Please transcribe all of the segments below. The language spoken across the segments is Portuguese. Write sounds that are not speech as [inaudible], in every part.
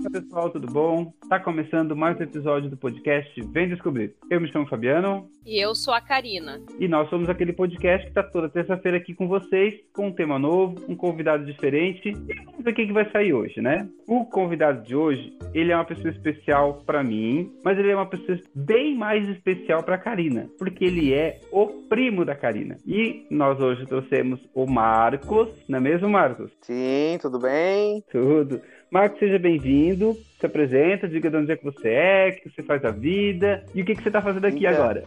Fala pessoal, tudo bom? Tá começando mais um episódio do podcast Vem Descobrir. Eu me chamo Fabiano. E eu sou a Karina. E nós somos aquele podcast que tá toda terça-feira aqui com vocês, com um tema novo, um convidado diferente. E vamos ver o que, que vai sair hoje, né? O convidado de hoje, ele é uma pessoa especial para mim, mas ele é uma pessoa bem mais especial para Karina, porque ele é o primo da Karina. E nós hoje trouxemos o Marcos, não é mesmo, Marcos? Sim, tudo bem? Tudo. Marcos, seja bem-vindo. Se apresenta, diga de onde é que você é, o que você faz da vida e o que, que você está fazendo aqui então... agora.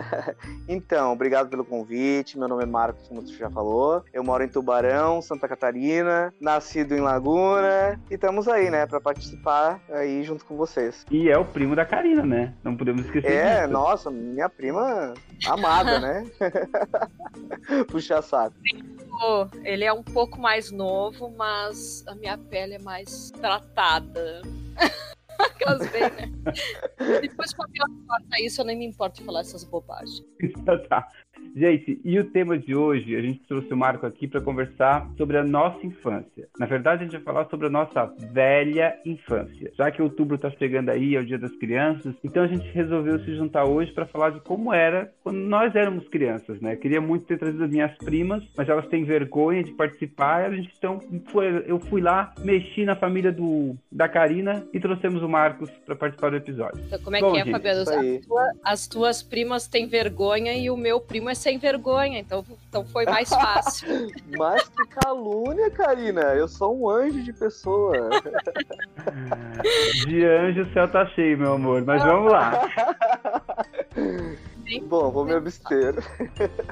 [laughs] então, obrigado pelo convite. Meu nome é Marcos, como você já falou. Eu moro em Tubarão, Santa Catarina, nascido em Laguna e estamos aí, né, para participar aí junto com vocês. E é o primo da Karina, né? Não podemos esquecer É, disso. nossa, minha prima amada, né? [laughs] Puxa saco. Ele é um pouco mais novo, mas a minha pele é mais tratada. [laughs] Aquelas bem, né? [laughs] Depois quando eu corta isso, eu nem me importo de falar essas bobagens. tá. Gente, e o tema de hoje, a gente trouxe o Marco aqui para conversar sobre a nossa infância. Na verdade, a gente vai falar sobre a nossa velha infância. Já que outubro está chegando aí, é o Dia das Crianças, então a gente resolveu se juntar hoje para falar de como era quando nós éramos crianças, né? Queria muito ter trazido as minhas primas, mas elas têm vergonha de participar, a gente então foi, eu fui lá, mexi na família do da Karina e trouxemos o Marcos para participar do episódio. Então, como é Bom, que é, gente, Fabiano? As, tua- as tuas primas têm vergonha e o meu primo é sem vergonha, então, então foi mais fácil. [laughs] Mas que calúnia, Karina. Eu sou um anjo de pessoa. De anjo o céu tá cheio, meu amor, mas vamos lá. Bom, vou me abster.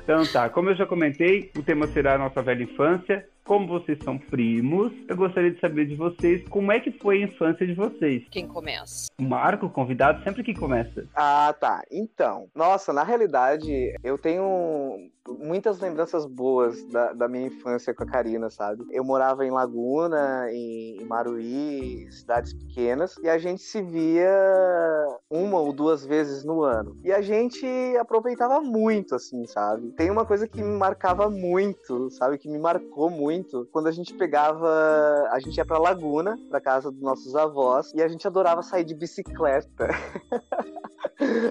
Então tá, como eu já comentei, o tema será a nossa velha infância. Como vocês são primos, eu gostaria de saber de vocês como é que foi a infância de vocês. Quem começa? Marco, o convidado, sempre que começa. Ah, tá. Então, nossa, na realidade, eu tenho muitas lembranças boas da, da minha infância com a Karina, sabe? Eu morava em Laguna, em, em Maruí, cidades pequenas, e a gente se via uma ou duas vezes no ano. E a gente aproveitava muito, assim, sabe? Tem uma coisa que me marcava muito, sabe? Que me marcou muito quando a gente pegava. A gente ia pra Laguna, pra casa dos nossos avós, e a gente adorava sair de bicicleta. [laughs]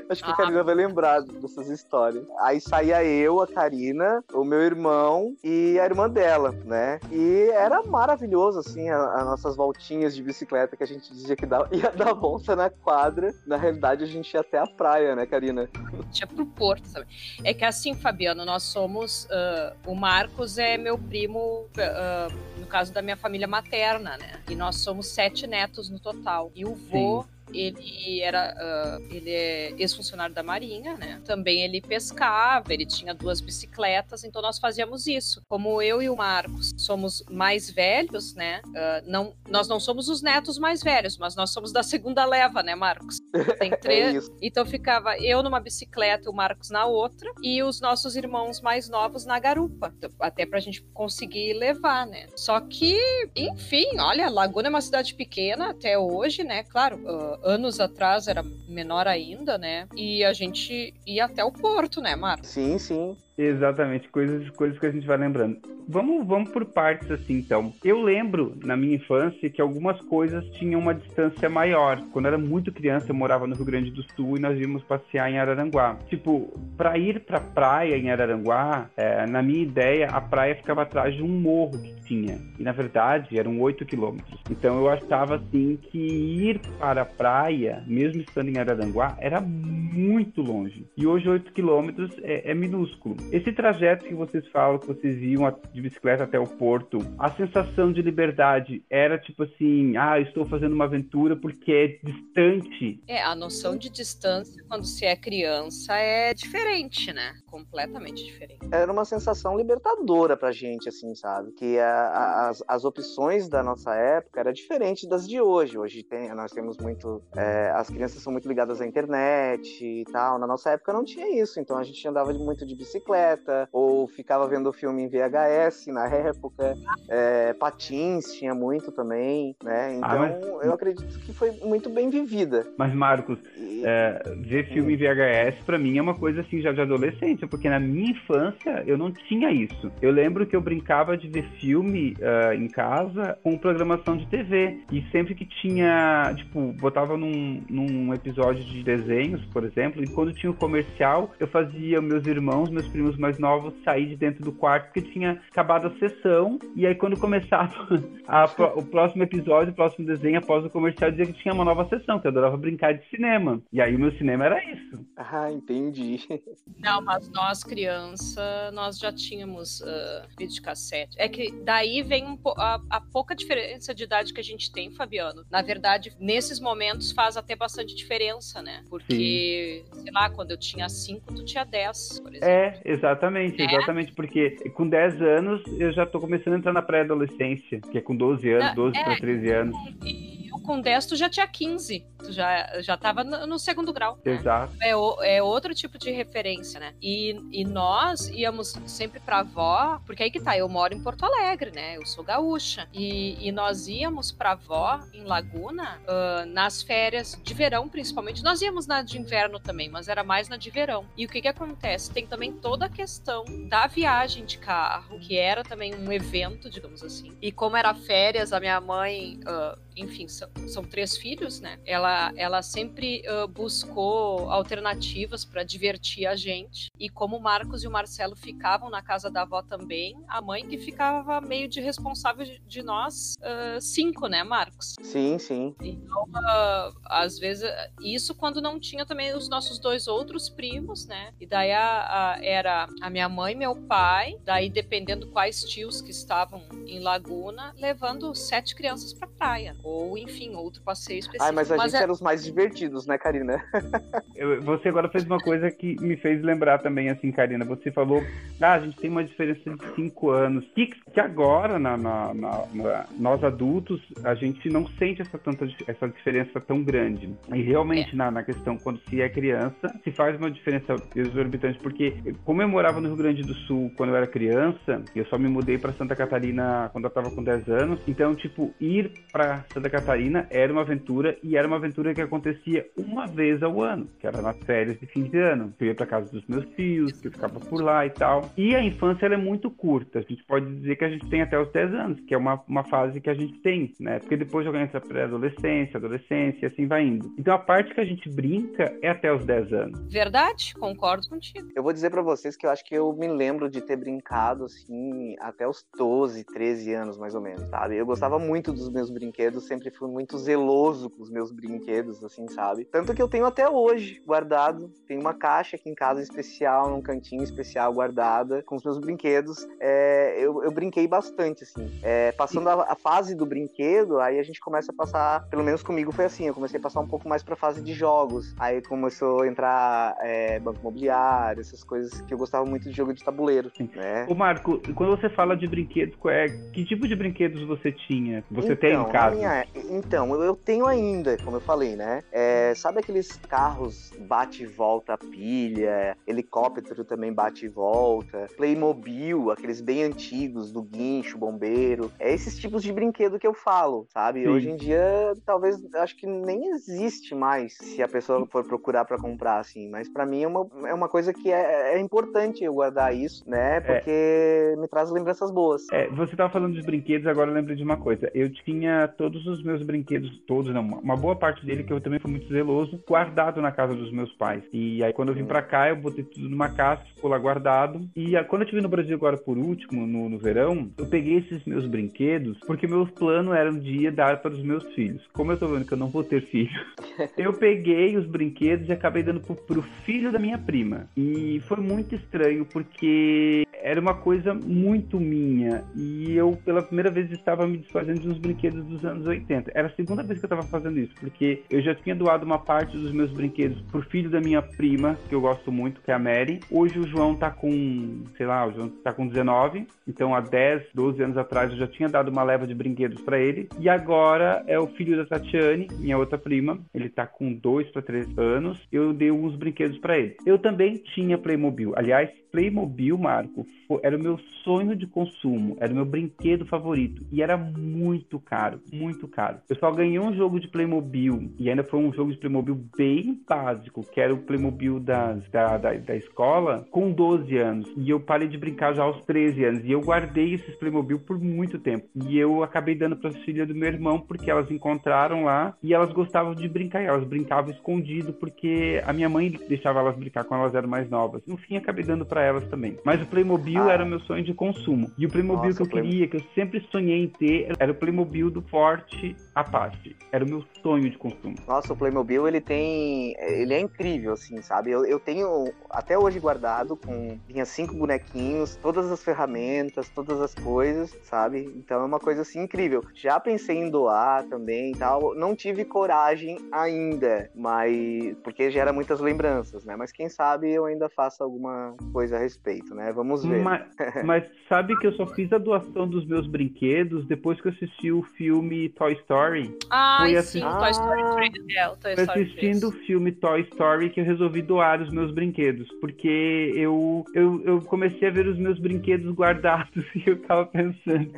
Acho que a Ah. Karina vai lembrar dessas histórias. Aí saía eu, a Karina, o meu irmão e a irmã dela, né? E era maravilhoso, assim, a- as nossas voltinhas de bicicleta que a gente dizia que dava, [laughs] ia dar volta na quadra. Na realidade, a gente ia até a praia, né, Karina? Tinha pro Porto, sabe? É que assim, Fabiano, nós somos. ah, o Marcos é meu primo, ah, no caso da minha família materna, né? E nós somos sete netos no total. E o vô. Ele era, ah, ele é ex-funcionário da Marinha, né? Também ele pescava, ele tinha duas bicicletas, então nós fazíamos isso. Como eu e o Marcos somos mais velhos, né? ah, não, nós não somos os netos mais velhos, mas nós somos da segunda leva, né, Marcos? [laughs] Tem É três, isso. então ficava eu numa bicicleta e o Marcos na outra, e os nossos irmãos mais novos na garupa, até pra gente conseguir levar, né? Só que, enfim, olha, Laguna é uma cidade pequena até hoje, né? Claro, ah, anos atrás era menor ainda, né? E a gente ia até o porto, né, Marcos? Sim, sim. Exatamente, coisas, coisas que a gente vai lembrando. Vamos, vamos por partes assim, então. Eu lembro na minha infância que algumas coisas tinham uma distância maior. Quando eu era muito criança, eu morava no Rio Grande do Sul e nós íamos passear em Araranguá. Tipo, para ir pra praia em Araranguá, é, na minha ideia, a praia ficava atrás de um morro que tinha. E na verdade, eram 8 quilômetros. Então eu achava assim que ir para a praia, mesmo estando em Araranguá, era muito longe. E hoje 8 quilômetros é, é minúsculo. Esse trajeto que vocês falam, que vocês iam de bicicleta até o porto, a sensação de liberdade era tipo assim, ah, estou fazendo uma aventura porque é distante. É, a noção de distância quando se é criança é diferente, né? Completamente diferente. era uma sensação libertadora pra gente, assim, sabe? Que a- a- as, as opções da nossa época era diferente das de hoje. Hoje tem, nós temos muito. é, as crianças são muito ligadas à internet e tal. Na nossa época não tinha isso, então a gente andava muito de bicicleta. Bicicleta, ou ficava vendo o filme em VHS na época. É, patins tinha muito também, né? Então ah, mas... eu acredito que foi muito bem vivida. Mas, Marcos, e... é, ver filme em VHS para mim é uma coisa assim já de adolescente, porque na minha infância eu não tinha isso. Eu lembro que eu brincava de ver filme uh, em casa com programação de TV. E sempre que tinha, tipo, botava num, num episódio de desenhos, por exemplo, e quando tinha o comercial, eu fazia meus irmãos, meus primos mais novos sair de dentro do quarto porque tinha acabado a sessão. E aí quando começava [laughs] a, o próximo episódio, o próximo desenho após o comercial, dizia que tinha uma nova sessão, que eu adorava brincar de cinema. E aí o meu cinema era isso. Ah, entendi. [laughs] Não, mas nós, criança, nós já tínhamos uh, vídeo cassete. É que daí vem um a, a, pouca diferença de idade que a gente tem, Fabiano. Na verdade, nesses momentos faz até bastante diferença, né? Porque, Sim. sei lá, quando eu tinha 5, tu tinha 10, por exemplo. É, exatamente, é? exatamente. Porque com 10 anos eu já tô começando a entrar na pré-adolescência, que é com 12 anos, 12 é, para 13 anos. E com 10 tu já tinha 15, tu já, já tava no, segundo grau. Né? Exato. É, é outro tipo de referência, né? E, e nós íamos sempre pra avó, porque aí que tá, eu moro em Porto Alegre, né? Eu sou gaúcha. E, e nós íamos pra avó em Laguna uh, nas férias de verão, principalmente. Nós íamos na de inverno também, mas era mais na de verão. E o que que acontece? Tem também toda a questão da viagem de carro, que era também um evento, digamos assim. E como era férias, a minha mãe, uh, enfim, são, são três filhos, né? Ela, ela sempre uh, buscou alternativas para divertir a gente. E como o Marcos e o Marcelo ficavam na casa da avó também, a mãe que ficava meio de responsável de, nós uh, cinco, né, Marcos? Sim, sim. Então, uh, às vezes, isso quando não tinha também os nossos dois outros primos, né? E daí a, a, era a minha mãe meu pai, daí dependendo quais tios que estavam em Laguna, levando sete crianças para praia. Ou, enfim, outro passeio específico. Ai, mas a mas gente é... era os mais divertidos, né, Karina? [laughs] você agora fez uma coisa que me fez lembrar também, assim, Karina. Você falou, ah, a gente tem uma diferença de cinco anos. Que, que agora, na, na, na, nós adultos, a gente não sente essa, tanta, essa diferença tão grande. E realmente, é. na, na questão, quando se é criança, se faz uma diferença exorbitante. Porque, como eu morava no Rio Grande do Sul quando eu era criança, eu só me mudei para Santa Catarina quando eu tava com 10 anos. Então, tipo, ir para Santa Catarina era uma aventura e era uma aventura que acontecia uma vez ao ano, que era nas férias de fim de ano. Eu ia para casa dos meus filhos, que eu ficava por lá e tal. E a infância é muito curta. A gente pode dizer que a gente tem até os 10 anos, que é uma, uma fase que a gente tem, né? Porque depois já entra pré-adolescência, adolescência, e assim vai indo. Então a parte que a gente brinca é até os 10 anos. Verdade, concordo contigo. Eu vou dizer para vocês que eu acho que eu me lembro de ter brincado assim até os 12, 13 anos mais ou menos, sabe? Eu gostava muito dos meus brinquedos, sempre fui muito zeloso com os meus brinquedos, assim, sabe? Tanto que eu tenho até hoje guardado, tem uma caixa aqui em casa especial, num cantinho especial guardada com os meus brinquedos. É, eu, eu, brinquei bastante, assim. É, passando a, a, fase do brinquedo, aí a gente começa a passar, pelo menos comigo foi assim, eu comecei a passar um pouco mais pra fase de jogos. Aí começou a entrar é, banco imobiliário, essas coisas que eu gostava muito de jogo de tabuleiro, né? Ô Marco, quando você fala de brinquedos, é, que tipo de brinquedos você tinha? Você então, tem em casa? Minha, então, eu tenho ainda, como eu falei, né? É, sabe aqueles carros bate e volta pilha, helicóptero também bate e volta, Playmobil, aqueles bem antigos do guincho, bombeiro. É esses tipos de brinquedo que eu falo, sabe? Sim. Hoje em dia, talvez, acho que nem existe mais se a pessoa for procurar para comprar, assim. Mas para mim é uma, é uma coisa que é, é importante eu guardar isso, né? É. Porque é. me traz lembranças boas. É, você tava falando dos brinquedos, agora eu lembro de uma coisa. Eu tinha todos os meus brinquedos, todos não, uma boa parte dele, que eu também fui muito zeloso, guardado na casa dos meus pais. E aí quando eu vim para cá, eu botei tudo numa caixa, ficou lá guardado. E quando eu estive no Brasil agora por último, no, no verão, eu peguei esses meus brinquedos, porque meu plano era um dia dar para os meus filhos. Como eu tô vendo que eu não vou ter filho, [laughs] eu peguei os brinquedos e acabei dando pro, pro filho da minha prima. E foi muito estranho, porque era uma coisa muito minha. E eu, pela primeira vez, estava me desfazendo de uns brinquedos dos anos 80. Era a segunda vez que eu estava fazendo isso, porque eu já tinha doado uma parte dos meus brinquedos pro filho da minha prima, que eu gosto muito, que é a Mary. Hoje o João tá com, sei lá, o João tá com 19. Então, há 10, 12 anos atrás, eu já tinha dado uma leva de brinquedos para ele. E agora é o filho da Tatiane, minha outra prima. Ele tá com 2 para 3 anos. Eu dei uns brinquedos para ele. Eu também tinha Playmobil. Aliás, Playmobil, Marco, era o meu sonho de consumo, era o meu brinquedo favorito e era muito caro, muito caro. Eu só ganhei um jogo de Playmobil e ainda foi um jogo de Playmobil bem básico, que era o Playmobil das, da, da, da escola, com 12 anos. E eu parei de brincar já aos 13 anos. E eu guardei esses Playmobil por muito tempo. E eu acabei dando para as filhas do meu irmão porque elas encontraram lá e elas gostavam de brincar. Elas brincavam escondido porque a minha mãe deixava elas brincar quando elas eram mais novas. No fim, acabei dando para elas também. Mas o Playmobil ah. era o meu sonho de consumo. E o Playmobil Nossa, que eu queria, que eu sempre sonhei em ter, era o Playmobil do Forte Apache. Era o meu sonho de consumo. Nossa, o Playmobil, ele tem... Ele é incrível, assim, sabe? Eu, eu tenho até hoje guardado com... Tinha cinco bonequinhos, todas as ferramentas, todas as coisas, sabe? Então é uma coisa, assim, incrível. Já pensei em doar também e tal. Não tive coragem ainda, mas... Porque gera muitas lembranças, né? Mas quem sabe eu ainda faço alguma coisa a respeito, né? Vamos ver. Mas, [laughs] mas sabe que eu só fiz a doação dos meus brinquedos depois que eu assisti o filme Toy Story? Ah, sim, Toy Story 3. É, o Toy Story assistindo 3. o filme Toy Story que eu resolvi doar os meus brinquedos, porque eu, eu, eu comecei a ver os meus brinquedos guardados [laughs] e eu tava pensando,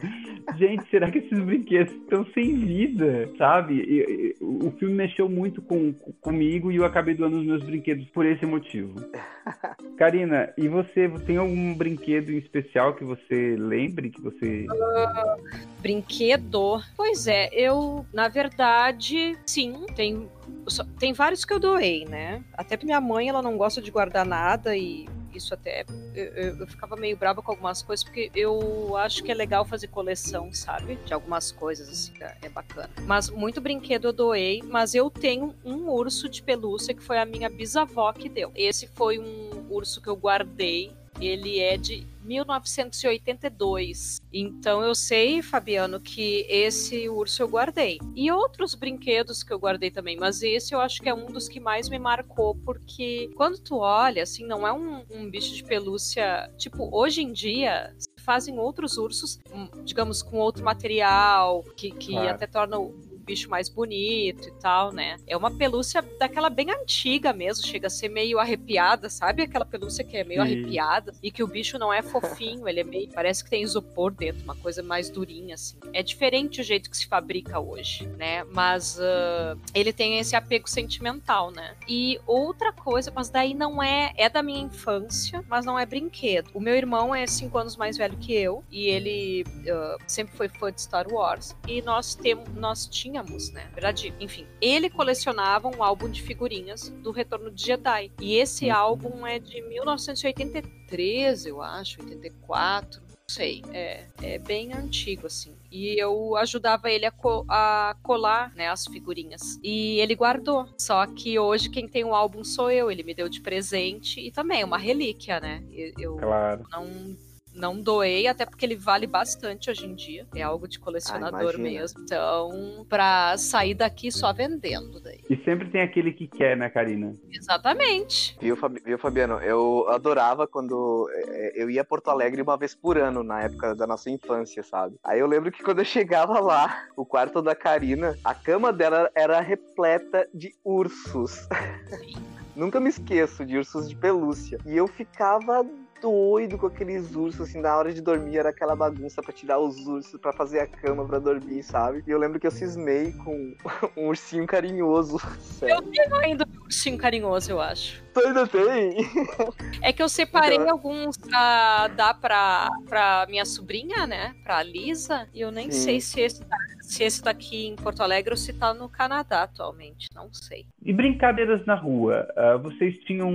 gente, será que esses brinquedos estão sem vida, sabe? E, e, o filme mexeu muito com, comigo e eu acabei doando os meus brinquedos por esse motivo. [laughs] Karina, e você, tem algum brinquedo em especial que você lembre, que você... Uh, brinquedo? Pois é, eu, na verdade, sim, tem tem vários que eu doei, né? Até pra minha mãe, ela não gosta de guardar nada e isso até eu, eu, ficava meio brava com algumas coisas porque eu acho que é legal fazer coleção, sabe? De algumas coisas assim, é, é bacana. Mas muito brinquedo eu doei, mas eu tenho um urso de pelúcia que foi a minha bisavó que deu. Esse foi um urso que eu guardei ele é de 1982. Então eu sei, Fabiano, que esse urso eu guardei. E outros brinquedos que eu guardei também, mas esse eu acho que é um dos que mais me marcou, porque quando tu olha, assim, não é um, um bicho de pelúcia. Tipo, hoje em dia, fazem outros ursos, hum, digamos, com outro material, que, que claro. até torna bicho mais bonito e tal, né? É uma pelúcia daquela bem antiga mesmo, chega a ser meio arrepiada, sabe? Aquela pelúcia que é meio Sim. arrepiada e que o bicho não é fofinho, ele é meio. Parece que tem isopor dentro, uma coisa mais durinha, assim. É diferente o jeito que se fabrica hoje, né? Mas uh, ele tem esse apego sentimental, né? E outra coisa, mas daí não é. É da minha infância, mas não é brinquedo. O meu irmão é cinco anos mais velho que eu e ele uh, sempre foi fã de Star Wars e nós temos nós tínhamos tínhamos, né? Na verdade, enfim, ele colecionava um álbum de figurinhas do Retorno de Jedi. E esse uhum. álbum é de 1983, eu acho, 84 sei, é, é bem antigo, assim. E eu ajudava ele a, co a colar, né, as figurinhas. E ele guardou. Só que hoje quem tem o álbum sou eu. Ele me deu de presente e também é uma relíquia, né? Eu, eu claro. não não doei, até porque ele vale bastante hoje em dia. É algo de colecionador ah, mesmo. Então, pra sair daqui só vendendo daí. E sempre tem aquele que quer, né, Karina? Exatamente. Viu, Fabi... Viu Fabiano? Eu adorava quando é, eu ia a Porto Alegre uma vez por ano, na época da nossa infância, sabe? Aí eu lembro que quando eu chegava lá, o quarto da Karina, a cama dela era repleta de ursos. Sim. Nunca me esqueço de ursos de pelúcia. E eu ficava doido com aqueles ursos, assim, na hora de dormir era aquela bagunça para tirar os ursos, para fazer a cama para dormir, sabe? E eu lembro que eu cismei com um ursinho carinhoso. Sério. Eu tenho ainda um ursinho carinhoso, eu acho. Tu ainda tem? É que eu separei então... alguns pra dar pra, pra minha sobrinha, né? Pra Lisa, e eu nem Sim. sei se esse tá se esse tá aqui em Porto Alegre ou se tá no Canadá atualmente, não sei. E brincadeiras na rua, uh, vocês tinham,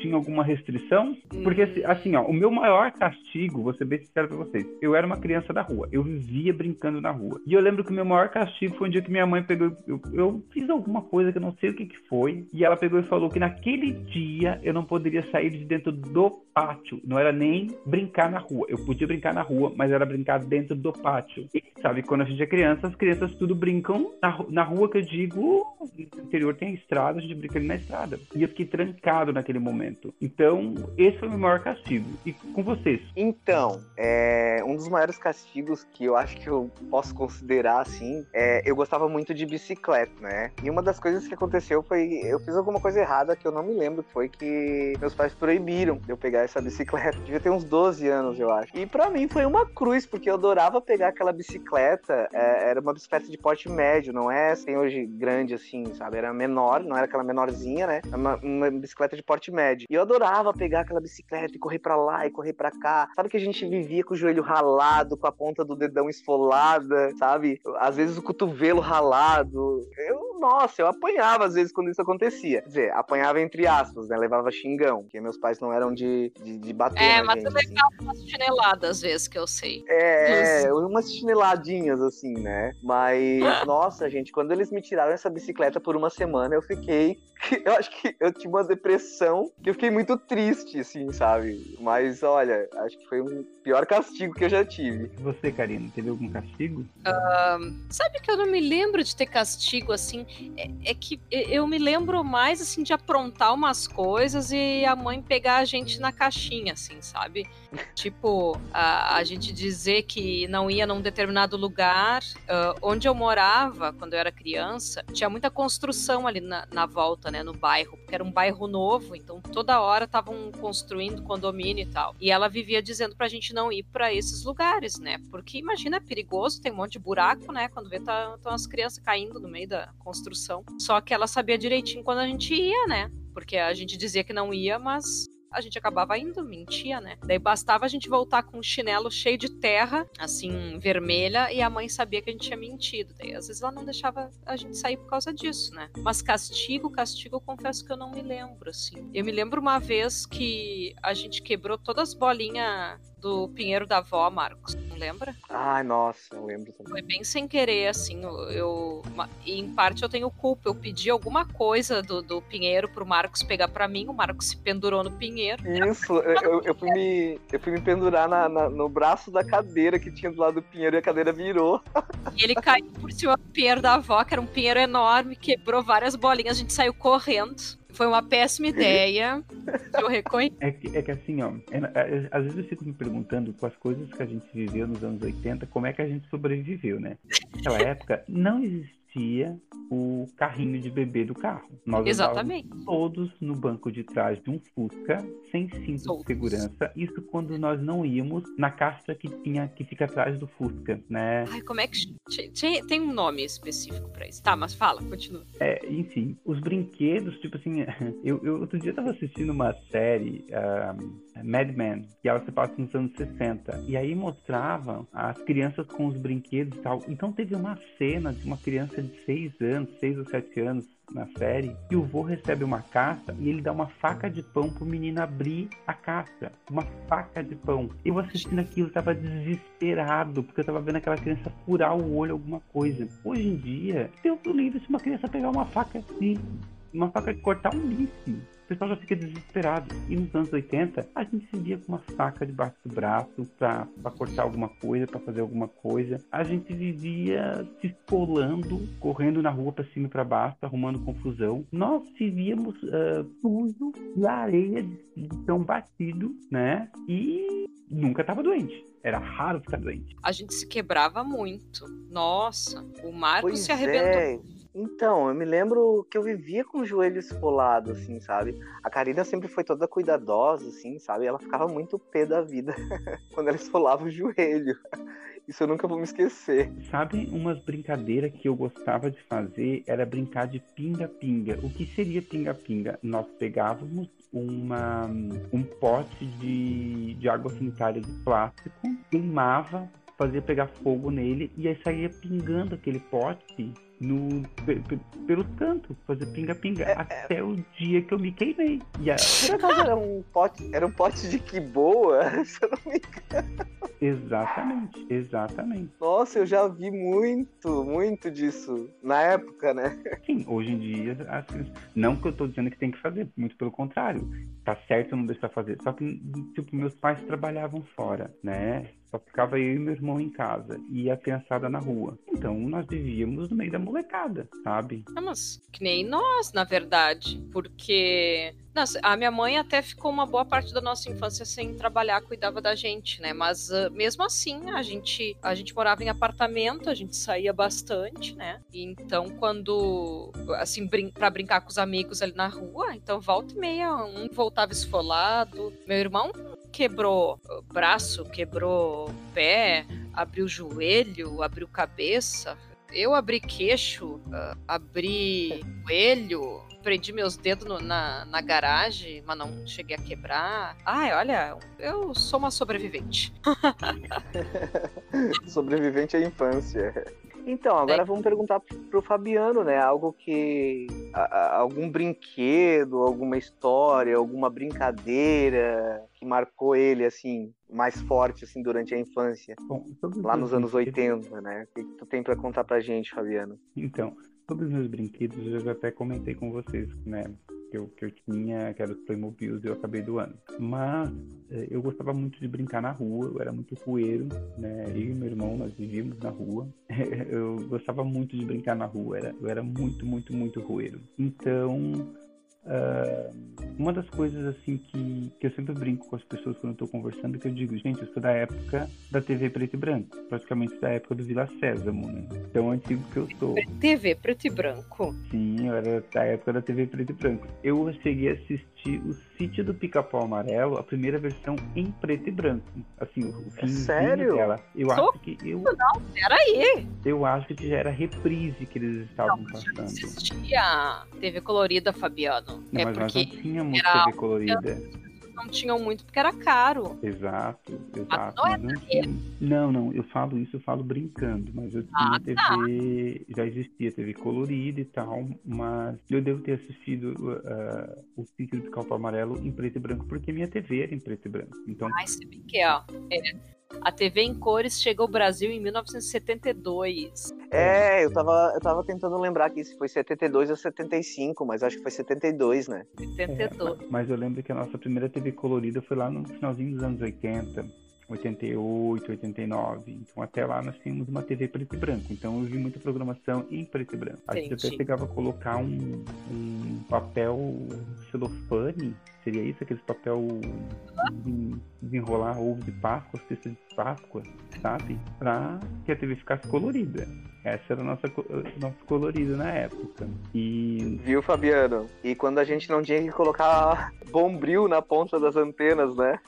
tinham alguma restrição? Porque, hum. assim, ó, o meu maior castigo, vou ser bem sincero pra vocês, eu era uma criança da rua, eu vivia brincando na rua. E eu lembro que o meu maior castigo foi um dia que minha mãe pegou, eu, eu fiz alguma coisa que eu não sei o que, que foi, e ela pegou e falou que naquele dia eu não poderia sair de dentro do pátio, não era nem brincar na rua. Eu podia brincar na rua, mas era brincar dentro do pátio. E sabe? Quando a gente é criança, as crianças tudo brincam na, na rua que eu digo, no interior tem a estrada, a gente brinca ali na estrada. E eu fiquei trancado naquele momento. Então, esse foi o meu maior castigo. E com vocês? Então, é, um dos maiores castigos que eu acho que eu posso considerar assim, é, eu gostava muito de bicicleta, né? E uma das coisas que aconteceu foi, eu fiz alguma coisa errada que eu não me lembro, foi que meus pais proibiram de eu pegar essa bicicleta. Devia ter uns 12 anos, eu acho. E para mim foi uma cruz, porque eu adorava pegar aquela bicicleta, é, era uma bicicleta de porte médio, não é assim hoje grande assim, sabe? Era menor, não era aquela menorzinha, né? Era uma, uma bicicleta de porte médio. E eu adorava pegar aquela bicicleta e correr para lá e correr para cá. Sabe que a gente vivia com o joelho ralado, com a ponta do dedão esfolada, sabe? Às vezes o cotovelo ralado. Eu, nossa, eu apanhava às vezes quando isso acontecia. Quer dizer, apanhava entre aspas, né? Levava xingão, porque meus pais não eram de, de, de bater. É, mas gente, é legal assim. umas chineladas às vezes que eu sei. É, é, umas chineladinhas assim, né? Mas, nossa, gente, quando eles me tiraram essa bicicleta por uma semana, eu fiquei. [laughs] Eu acho que eu tive uma depressão, que eu fiquei muito triste, assim, sabe? Mas olha, acho que foi o pior castigo que eu já tive. Você, Karina, teve algum castigo? Uh, sabe que eu não me lembro de ter castigo assim. É, é, que eu me lembro mais assim de aprontar umas coisas e a mãe pegar a gente na caixinha, assim, sabe? tipo, a, a gente dizer que não ia num determinado lugar. Uh, onde eu morava, quando eu era criança, tinha muita construção ali na, na volta, né, no bairro, porque era um bairro novo, então toda hora estavam construindo condomínio e tal. E ela vivia dizendo pra gente não ir para esses lugares, né? Porque imagina, é perigoso, tem um monte de buraco, né? Quando vê, tá, estão as crianças caindo no meio da construção. Só que ela sabia direitinho quando a gente ia, né? Porque a gente dizia que não ia, mas a gente acabava indo, mentia, né? Daí bastava a gente voltar com um chinelo cheio de terra, assim, vermelha, e a mãe sabia que a gente tinha mentido. Daí às vezes ela não deixava a gente sair por causa disso, né? Mas castigo, castigo, eu confesso que eu não me lembro, assim. Eu me lembro uma vez que a gente quebrou todas as bolinhas do Pinheiro da Avó, Marcos. Não lembra? Ai, nossa, eu lembro também. Foi bem sem querer, assim. Eu, e em parte eu tenho culpa. Eu pedi alguma coisa do, do Pinheiro pro Marcos pegar para mim. O Marcos se pendurou no Pinheiro. Isso, eu, eu, fui, me, eu fui me pendurar na, na, no braço da cadeira que tinha do lado do Pinheiro e a cadeira virou. E ele caiu por cima do Pinheiro da Avó, que era um pinheiro enorme, quebrou várias bolinhas. A gente saiu correndo. Foi uma péssima ideia. eu reconheço. É que, é que assim, ó, é, é, às vezes eu fico me perguntando com as coisas que a gente viveu nos anos 80, como é que a gente sobreviveu, né? Naquela época não existia existia o carrinho de bebê do carro. Nós Exatamente. todos no banco de trás de um Fusca, sem cinto todos. de segurança. Isso quando nós não íamos na caixa que tinha que fica atrás do Fusca, né? Ai, como é que tem um nome específico para isso? Tá, mas fala, continua. É, enfim, os brinquedos, tipo assim, [laughs] eu, eu outro dia tava assistindo uma série um, Mad Men, que ela se passa nos anos 60, e aí mostrava as crianças com os brinquedos e tal. Então teve uma cena de uma criança de 6 anos, 6 ou 7 anos na série, e o vô recebe uma caixa e ele dá uma faca de pão pro menino abrir a caixa. Uma faca de pão. Eu assistindo aquilo, tava desesperado, porque eu tava vendo aquela criança furar o olho alguma coisa. Hoje em dia, Deus do livro se uma criança pegar uma faca assim, uma faca de cortar um bife pessoal já fica desesperado. E nos anos 80, a gente se via com uma faca debaixo do braço para cortar alguma coisa, para fazer alguma coisa. A gente vivia se esfolando, correndo na rua para cima e para baixo, arrumando confusão. Nós vivíamos uh, sujo de areia de tão batido, né? E nunca estava doente. Era raro ficar doente. A gente se quebrava muito. Nossa, o Marcos pois se arrebentou. É. Então, eu me lembro que eu vivia com o joelho esfolado, assim, sabe? A Karina sempre foi toda cuidadosa, assim, sabe? Ela ficava muito pé da vida [laughs] quando ela esfolava o joelho. Isso eu nunca vou me esquecer. Sabe, umas brincadeiras que eu gostava de fazer era brincar de pinga-pinga. O que seria pinga-pinga? Nós pegávamos uma, um pote de, de água sanitária de plástico, queimava, fazia pegar fogo nele e aí saía pingando aquele pote no, pelo canto, fazer pinga-pinga, é, até é... o dia que eu me queimei. E a... Era um pote, era um pote de que boa, [laughs] se eu não me engano. Exatamente, exatamente. Nossa, eu já vi muito, muito disso na época, né? Sim, hoje em dia, assim, não que eu tô dizendo que tem que fazer, muito pelo contrário. Tá certo não deixar fazer. Só que, tipo, meus pais trabalhavam fora, né? Só ficava eu e meu irmão em casa e a criançada na rua. Então nós vivíamos no meio da molecada, sabe? Ah, mas que nem nós, na verdade. Porque nossa, a minha mãe até ficou uma boa parte da nossa infância sem trabalhar, cuidava da gente, né? Mas uh, mesmo assim, a gente, a gente morava em apartamento, a gente saía bastante, né? E então, quando, assim, brin para brincar com os amigos ali na rua, então volta e meia, um voltava esfolado. Meu irmão quebrou braço, quebrou pé, abriu joelho, abriu cabeça. Eu abri queixo, uh, abri joelho, prendi meus dedos no, na, na garagem, mas não cheguei a quebrar. Ai, olha, eu sou uma sobrevivente. [laughs] sobrevivente à infância. Então, agora é. vamos perguntar pro Fabiano, né? Algo que. A, a, algum brinquedo, alguma história, alguma brincadeira que marcou ele, assim, mais forte, assim, durante a infância. Bom, lá nos anos 80, né? O que, que tu tem para contar pra gente, Fabiano? Então, sobre os meus brinquedos, eu já até comentei com vocês, né? Que eu, que eu tinha, que era os Playmobil, eu acabei doando. Mas é, eu gostava muito de brincar na rua, eu era muito rueiro, né? Eu e meu irmão, nós vivíamos na rua. [laughs] eu gostava muito de brincar na rua, era, eu era muito, muito, muito rueiro. Então, Uh, uma das coisas assim que, que eu sempre brinco com as pessoas quando eu tô conversando, que eu digo, gente, eu sou da época da TV preto e branco, praticamente da época do Vila Sésamo, né? Tão antigo que eu sou. TV preto e branco? Sim, eu era da época da TV preto e branco. Eu cheguei a assistir o Sítio do Pica-Pau Amarelo, a primeira versão em preto e branco. Assim, o fim Sério? dela. Eu Sou acho que eu. Não, peraí. Eu acho que já era reprise que eles estavam não, passando. Não existia TV colorida, Fabiano. Não, é mas nós não tínhamos TV colorida. Não tinham muito porque era caro. Exato, exato. Não, é não, não, não, eu falo isso, eu falo brincando, mas eu tinha ah, TV, tá. já existia TV colorida e tal, mas eu devo ter assistido uh, o Sítio do Calpo Amarelo em preto e branco, porque minha TV era em preto e branco. Então... Se bem que, ó, é, a TV em cores chegou ao Brasil em 1972. É, eu tava, eu tava tentando lembrar que se foi 72 ou 75, mas acho que foi 72, né? 72. É, mas eu lembro que a nossa primeira TV colorida foi lá no finalzinho dos anos 80. 88, 89. Então até lá nós tínhamos uma TV preto e branco. Então eu vi muita programação em preto e branco. A gente até pegava colocar um, um papel celofane Seria isso, aquele papel desenrolar ovo de Páscoa, cesta de Páscoa, sabe? Pra que a TV ficasse colorida. Essa era a nossa, nosso colorido na época. E... Viu, Fabiano? E quando a gente não tinha que colocar bombril na ponta das antenas, né?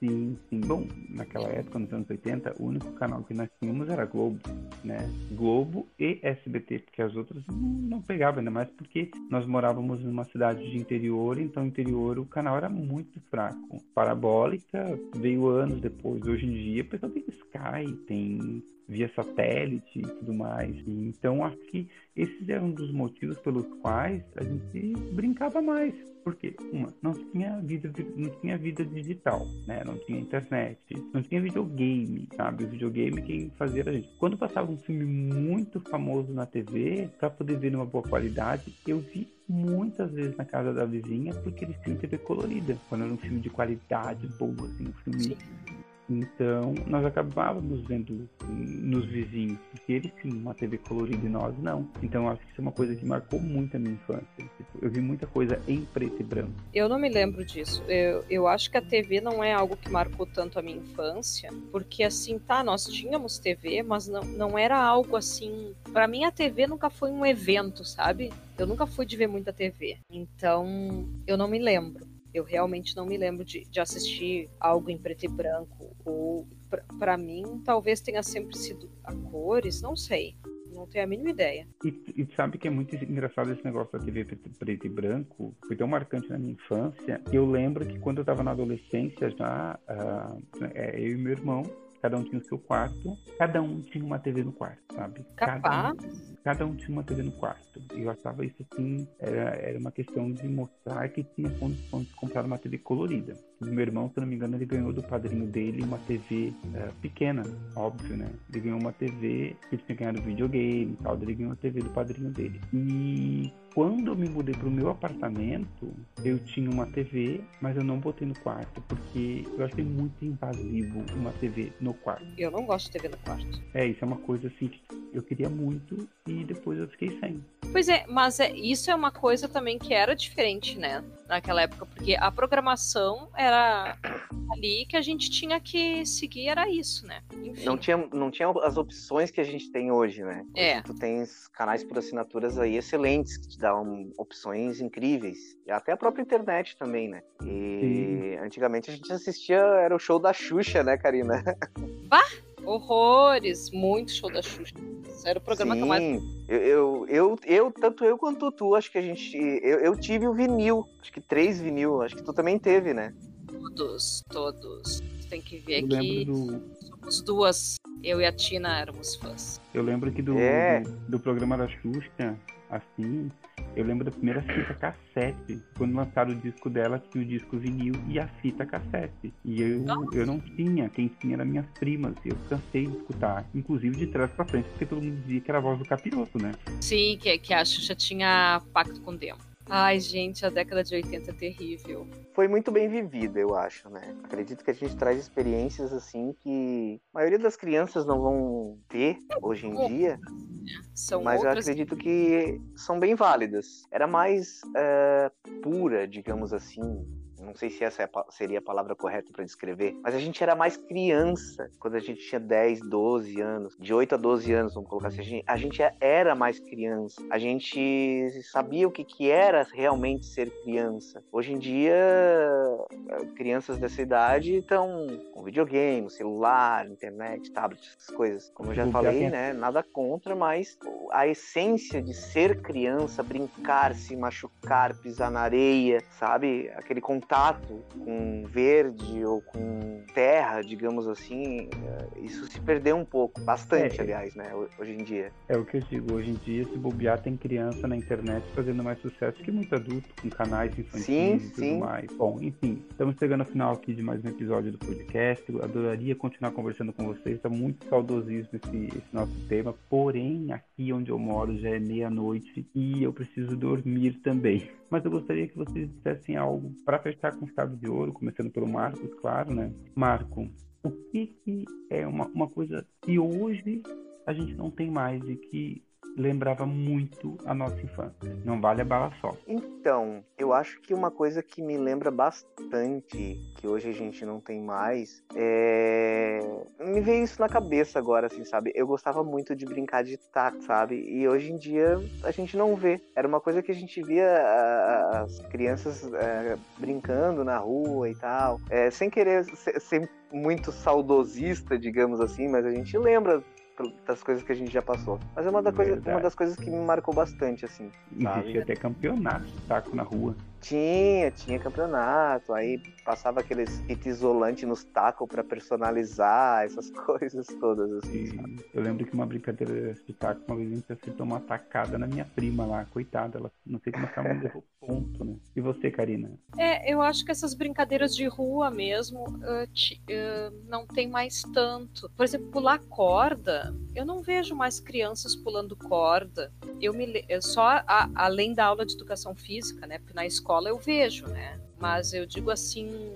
Sim, sim. Bom, naquela época, nos anos 80, o único canal que nós tínhamos era Globo, né? Globo e SBT, porque as outras não pegavam, ainda mais porque nós morávamos numa cidade de interior, então interior o canal era muito fraco. Parabólica veio anos depois. Hoje em dia, o pessoal tem Sky, tem via satélite e tudo mais. E, então, acho que esses eram um dos motivos pelos quais a gente brincava mais. Porque, uma, não tinha vida, não tinha vida digital, né? Não tinha internet, não tinha videogame, sabe? O videogame quem fazia era a gente. Quando passava um filme muito famoso na TV, para poder ver numa boa qualidade, eu vi muitas vezes na casa da vizinha porque eles tinham TV colorida. Quando era um filme de qualidade boa, assim, um filme Sim então, nós acabávamos vendo nos vizinhos, porque eles tinham uma TV colorida e nós não. Então, acho que isso é uma coisa que marcou muito a minha infância. Tipo, eu vi muita coisa em preto e branco. Eu não me lembro disso. Eu, eu acho que a TV não é algo que marcou tanto a minha infância, porque assim, tá, nós tínhamos TV, mas não, não era algo assim. Para mim, a TV nunca foi um evento, sabe? Eu nunca fui de ver muita TV. Então, eu não me lembro. Eu realmente não me lembro de, de assistir algo em preto e branco. Ou, para mim, talvez tenha sempre sido a cores, não sei. Não tenho a mínima ideia. E, e sabe que é muito engraçado esse negócio da TV preto, e branco? Foi tão marcante na minha infância. Eu lembro que quando eu estava na adolescência já, uh, eu e meu irmão, cada um tinha o seu quarto, cada um tinha uma TV no quarto, sabe? Cada um, cada um tinha uma TV no quarto. E eu achava isso assim, era, era uma questão de mostrar que tinha condições de comprar uma TV colorida. O meu irmão, se não me engano, ele ganhou do padrinho dele uma TV é, pequena, óbvio, né? Ele ganhou uma TV, ele tinha ganhado videogame e tal, ele ganhou a TV do padrinho dele. E quando eu me mudei para o meu apartamento, eu tinha uma TV, mas eu não botei no quarto, porque eu achei muito invasivo uma TV no quarto. Eu não gosto de TV no quarto. É, isso é uma coisa assim que eu queria muito e depois eu fiquei sem. Pois é, mas é, isso é uma coisa também que era diferente, né? Naquela época, porque a programação era ali que a gente tinha que seguir, era isso, né? Enfim. Não tinha, não tinha as opções que a gente tem hoje, né? É. Tu tens canais por assinaturas aí excelentes que te dão opções incríveis. E até a própria internet também, né? E Sim. antigamente a gente assistia, era o show da Xuxa, né, Karina? [laughs] Bah! Horrores! Muito show da Xuxa. Era o programa Sim, que eu mais. Eu, eu, eu, eu, tanto eu quanto tu, acho que a gente. Eu, eu tive o vinil, acho que três vinil, acho que tu também teve, né? Todos, todos. Tem que ver eu que do... somos duas, eu e a Tina éramos fãs. Eu lembro que do, é. do, do programa da Xuxa, assim, eu lembro da primeira fita cassete. Quando lançaram o disco dela, tinha o disco vinil e a fita cassete. E eu, eu não tinha, quem tinha eram minhas primas. E eu cansei de escutar, inclusive de trás pra frente, porque todo mundo dizia que era a voz do capiroto, né? Sim, que, que a Xuxa tinha pacto com o demo. Ai, gente, a década de 80 é terrível. Foi muito bem vivida, eu acho, né? Acredito que a gente traz experiências assim que a maioria das crianças não vão ter hoje em dia. São mas eu acredito que são bem válidas. Era mais uh, pura, digamos assim, não sei se essa é seria a palavra correta para descrever, mas a gente era mais criança quando a gente tinha 10, 12 anos, de 8 a 12 anos, vamos colocar assim. A gente, a gente era mais criança, a gente sabia o que, que era realmente ser criança. Hoje em dia, crianças dessa idade estão com videogame, celular, internet, tablet, essas coisas. Como eu já falei, né? Nada contra, mas a essência de ser criança, brincar, se machucar, pisar na areia, sabe? Aquele contato contato com verde ou com terra, digamos assim, é, isso se perdeu um pouco, bastante, é, aliás, né, hoje em dia. É o que eu digo, hoje em dia, se bobear, tem criança na internet fazendo mais sucesso que muito adulto, com canais infantis sim, e tudo sim. mais. Bom, enfim, estamos chegando ao final aqui de mais um episódio do podcast. Eu adoraria continuar conversando com vocês, está muito saudosismo esse, esse nosso tema, porém, aqui onde eu moro já é meia-noite e eu preciso dormir também. Mas eu gostaria que vocês dissessem algo para fechar com chave de ouro, começando pelo Marcos, claro, né? Marco, o que, que é uma, uma coisa que hoje a gente não tem mais e que lembrava muito a nossa infância. Não vale a bala só. Então, eu acho que uma coisa que me lembra bastante, que hoje a gente não tem mais, é. Me veio isso na cabeça agora, assim, sabe? Eu gostava muito de brincar de taco, sabe? E hoje em dia a gente não vê. Era uma coisa que a gente via as crianças é, brincando na rua e tal, é, sem querer ser, muito saudosista, digamos assim, mas a gente lembra das coisas que a gente já passou. Mas é uma, da coisa, uma das coisas que me marcou bastante, assim. Existia até campeonato de taco na rua. Tinha, tinha campeonato, aí passava aqueles kit isolante nos tacos para personalizar, essas [laughs] coisas todas, assim. Eu lembro que uma brincadeira de taco, uma vez a gente acertou uma tacada na minha prima lá, coitada, ela não sei como mão levou [laughs] ponto, né? E você, Karina? É, eu acho que essas brincadeiras de rua mesmo uh, t, uh, não tem mais tanto. Por exemplo, pular corda, eu não vejo mais crianças pulando corda. Eu me só a, além da aula de educação física, né? Porque na escola escola eu vejo, né? Mas eu digo assim,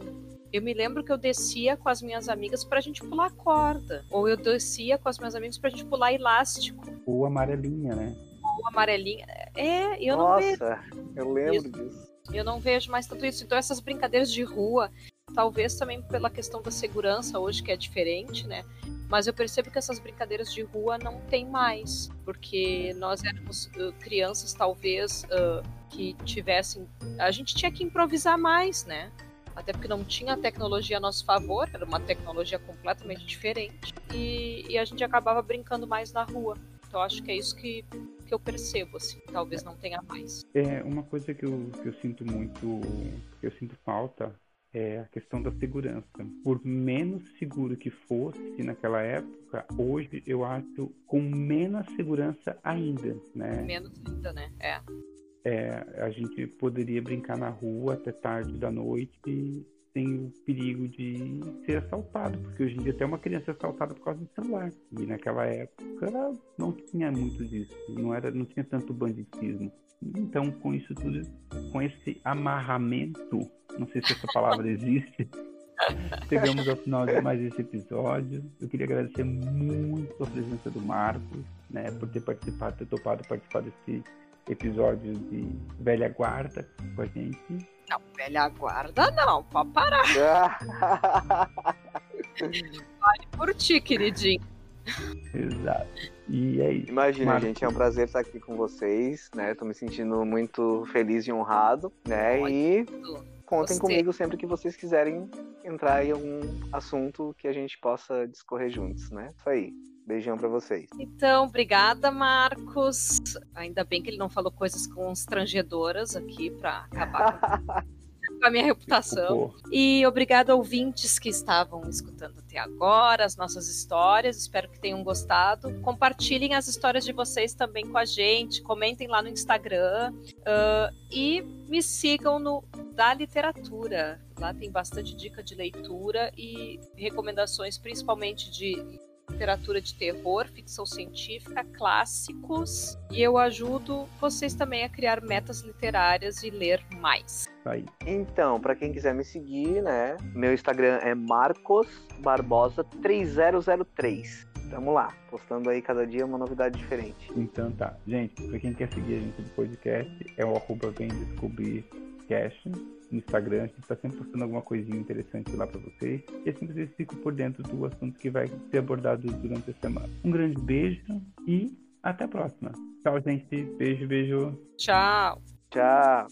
eu me lembro que eu descia com as minhas amigas pra gente pular corda. Ou eu descia com as minhas amigas pra gente pular elástico. Ou amarelinha, né? Ou amarelinha. É, eu Nossa, não vejo. Nossa, eu lembro isso. disso. Eu não vejo mais tanto isso. Então, essas brincadeiras de rua, talvez também pela questão da segurança hoje, que é diferente, né? Mas eu percebo que essas brincadeiras de rua não tem mais, porque nós éramos uh, crianças, talvez, uh, que tivessem. A gente tinha que improvisar mais, né? Até porque não tinha tecnologia a nosso favor, era uma tecnologia completamente diferente. E, e a gente acabava brincando mais na rua. Então acho que é isso que, que eu percebo, assim. Talvez não tenha mais. É, uma coisa que eu, que eu sinto muito, que eu sinto falta é a questão da segurança. Por menos seguro que fosse naquela época, hoje eu acho com menos segurança ainda, né? Menos ainda, né? É. é. A gente poderia brincar na rua até tarde da noite sem o perigo de ser assaltado, porque hoje em dia até uma criança é assaltada por causa do celular. E naquela época não tinha muito disso, não era, não tinha tanto banditismo. Então, com isso tudo, com esse amarramento, não sei se essa palavra existe, [laughs] chegamos ao final de mais esse episódio. Eu queria agradecer muito a presença do Marcos, né, por ter participado, ter topado participar desse episódio de Velha Guarda com a gente. Não, velha guarda não, pode parar. [laughs] vale por ti, queridinho. Exato. E é isso. Imagina, Marcos. gente, é um prazer estar aqui com vocês, né? Tô me sentindo muito feliz e honrado, né? Muito. E contem Gostei. comigo sempre que vocês quiserem entrar em algum assunto que a gente possa discorrer juntos, né? Isso aí. Beijão para vocês. Então, obrigada, Marcos. Ainda bem que ele não falou coisas constrangedoras aqui para acabar [laughs] com a minha reputação. E obrigada, ouvintes que estavam escutando até agora as nossas histórias. Espero que tenham gostado. Compartilhem as histórias de vocês também com a gente. Comentem lá no Instagram. Uh, e me sigam no Da Literatura. Lá tem bastante dica de leitura e recomendações, principalmente de literatura de terror, ficção científica, clássicos. E eu ajudo vocês também a criar metas literárias e ler mais. Aí. Então, para quem quiser me seguir, né? Meu Instagram é Marcos Barbosa 3003. Tamo lá, postando aí cada dia uma novidade diferente. Então tá. Gente, pra quem quer seguir a gente no podcast, é o arroba vem descobrir cast no Instagram, a gente está sempre postando alguma coisinha interessante lá para vocês. E assim vocês ficam por dentro do assunto que vai ser abordado durante a semana. Um grande beijo e até a próxima. Tchau, gente. Beijo, beijo. Tchau. Tchau.